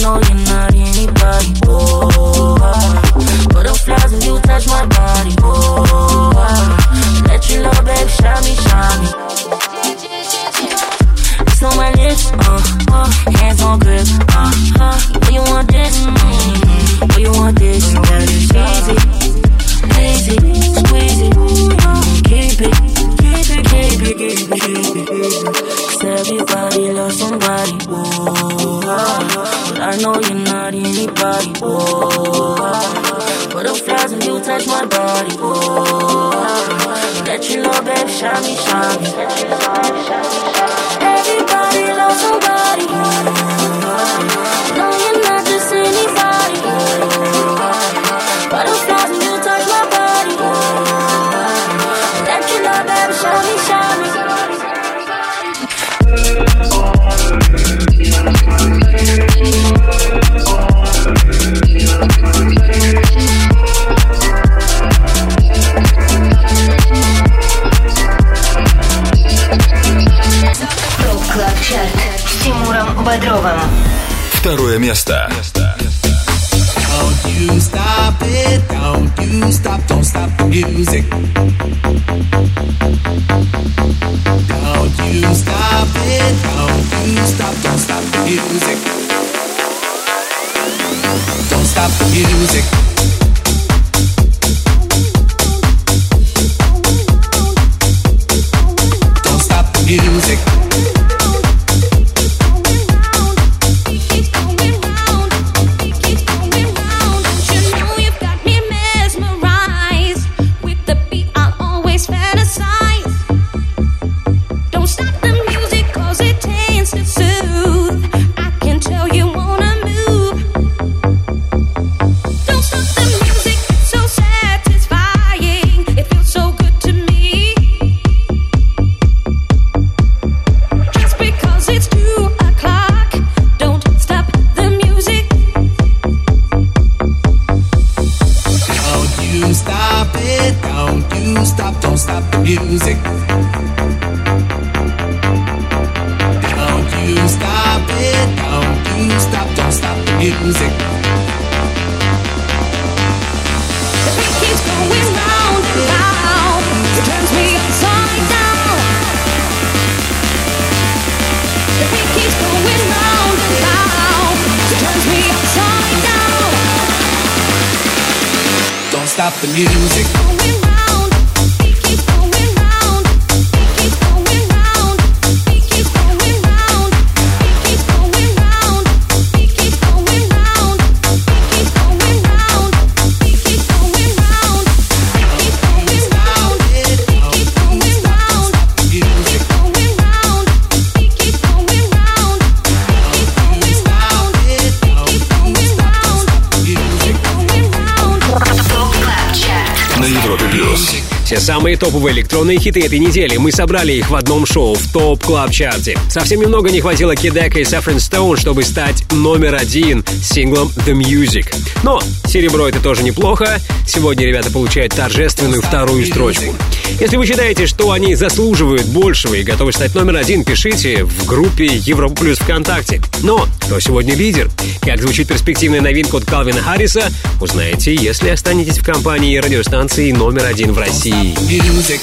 Know you're not anybody, oh. Butterflies when you touch my body, oh. Let you know, baby, shine me, shine me. It's on my lips, uh, uh, hands on grip, uh, uh. Where you want this? Mm, where you want this? That is easy, anybody, oh. Butterflies when you touch my body, oh. Let you know, baby, shine me, shine me. Бодровым. Второе место. Don't you stop it, don't you stop, don't stop the music. Don't you stop it, don't you stop, don't stop the music. Don't stop the music. it. Don't you stop, don't stop the music. Don't you stop it. Don't you stop, don't stop the music. The beat keeps going round and round. Stop the music. Самые топовые электронные хиты этой недели. Мы собрали их в одном шоу в Top Club Чарте. Совсем немного не хватило Kideko и Saffron Stone, чтобы стать номер один синглом The Music. Но серебро это тоже неплохо. Сегодня ребята получают торжественную вторую строчку. Если вы считаете, что они заслуживают большего и готовы стать номер один, пишите в группе Европа Плюс ВКонтакте. Но кто сегодня лидер? Как звучит перспективная новинка от Калвина Харриса, узнаете, если останетесь в компании радиостанции номер один в России. Music.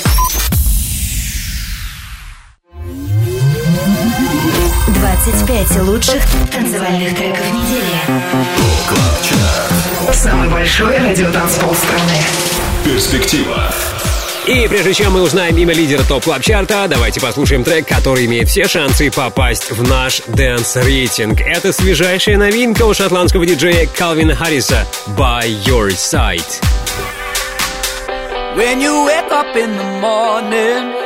25 лучших танцевальных треков недели. Самый большой радиотанцпол страны. Перспектива. И прежде чем мы узнаем имя лидера Top Club чарта давайте послушаем трек, который имеет все шансы попасть в наш dance рейтинг. Это свежайшая новинка у шотландского диджея Калвина Харриса «By Your Side». When you wake up in the morning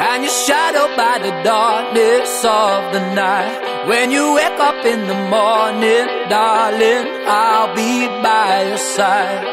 and you're shadowed by the darkness of the night. When you wake up in the morning, darling, I'll be by your side.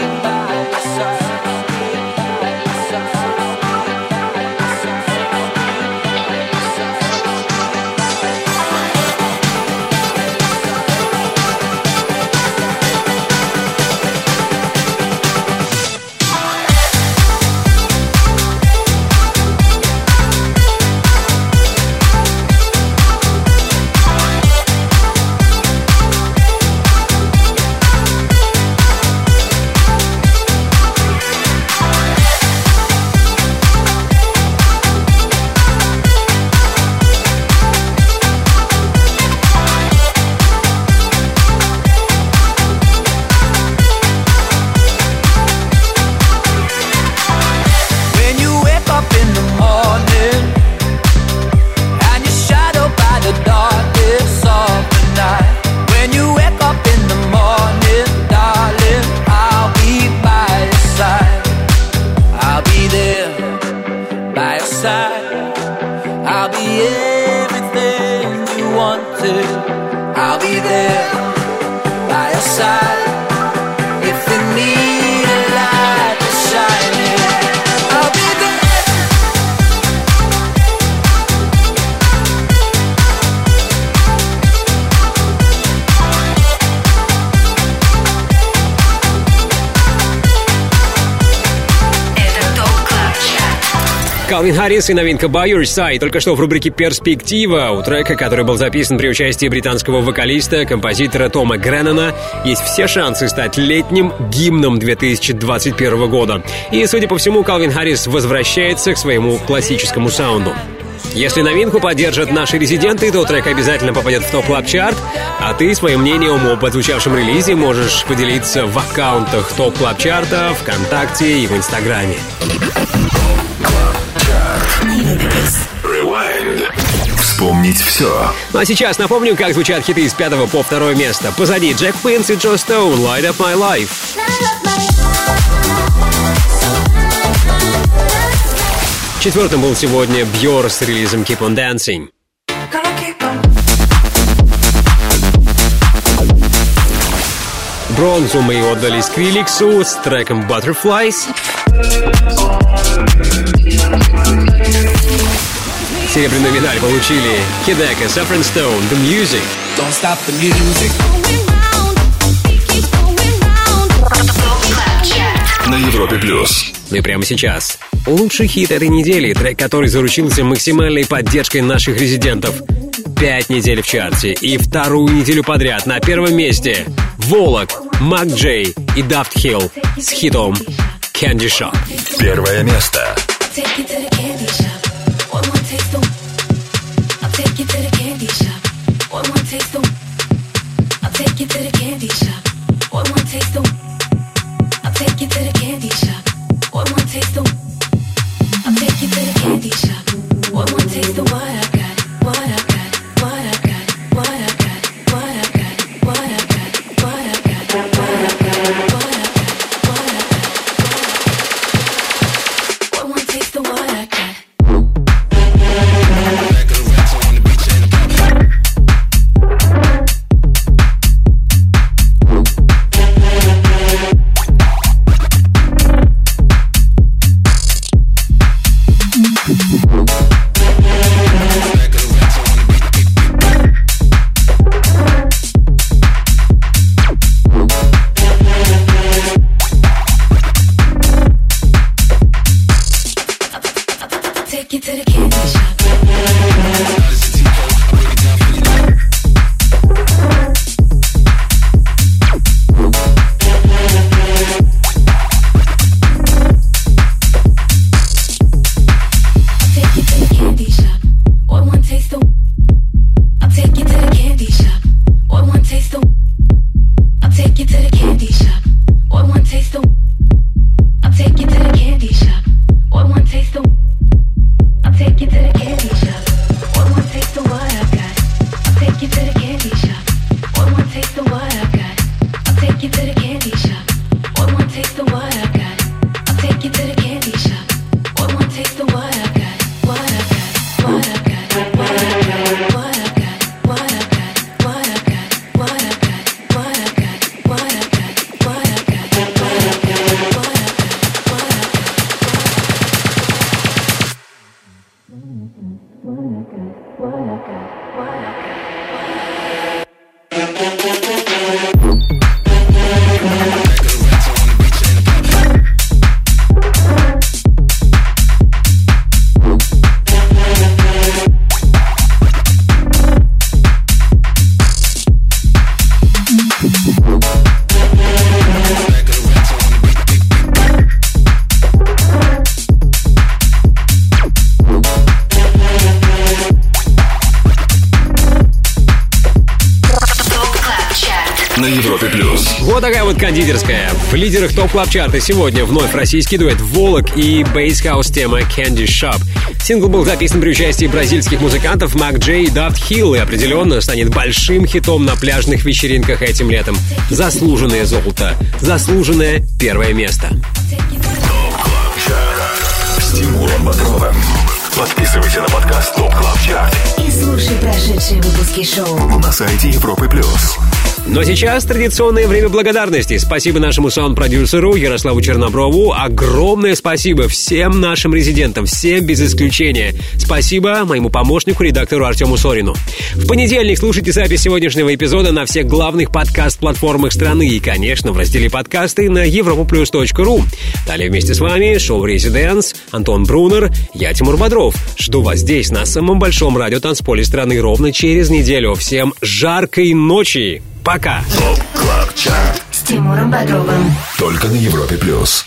Калвин Харрис и новинка By Your Side. Только что в рубрике «Перспектива» у трека, который был записан при участии британского вокалиста, композитора Тома Греннона, есть все шансы стать летним гимном 2021 года. И, судя по всему, Калвин Харрис возвращается к своему классическому саунду. Если новинку поддержат наши резиденты, то трек обязательно попадет в топ клаб чарт а ты своим мнением об отзвучавшем релизе можешь поделиться в аккаунтах топ клаб чарта ВКонтакте и в Инстаграме. Вспомнить все. Ну а сейчас напомню, как звучат хиты с пятого по второе место. Позади Джек Пинс и Джо Стоун «Light Up My Life». Четвертым был сегодня Бьор с релизом Keep On Dancing. Бронзу мы отдали Скриликсу с треком Butterflies. Серебряную медаль получили Хидека, Saffron Stone, The Music. Don't stop the music. На Европе плюс. Ну и прямо сейчас. Лучший хит этой недели, трек, который заручился максимальной поддержкой наших резидентов. Пять недель в чарте и вторую неделю подряд на первом месте. Волок Мак Джей и Daft Hill с хитом Candy Shop. Первое место. Take you to the candy shop. Лидерах Top Club чарта сегодня вновь российский дуэт Volac и bass house тема Candy Shop. Сингл был записан при участии бразильских музыкантов Мак Джей и Daft Hill и определенно станет большим хитом на пляжных вечеринках этим летом. Заслуженное золото. Заслуженное первое место. С Тимуром Бодровым. Подписывайся на подкаст Top Club Chart И слушай прошедшие выпуски шоу. на сайте Европы плюс. Но сейчас традиционное время благодарности. Спасибо нашему саунд-продюсеру Ярославу Черноброву. Огромное спасибо всем нашим резидентам, всем без исключения. Спасибо моему помощнику, редактору Артему Сорину. В понедельник слушайте запись сегодняшнего эпизода на всех главных подкаст-платформах страны и, конечно, в разделе подкасты на europoplus.ru. Далее вместе с вами шоу «Резиденс», Антон Брунер, я Тимур Бодров. Жду вас здесь, на самом большом радиотанцполе страны, ровно через неделю. Всем жаркой ночи! Пока! С Тимуром Бодровым. Только на Европе плюс.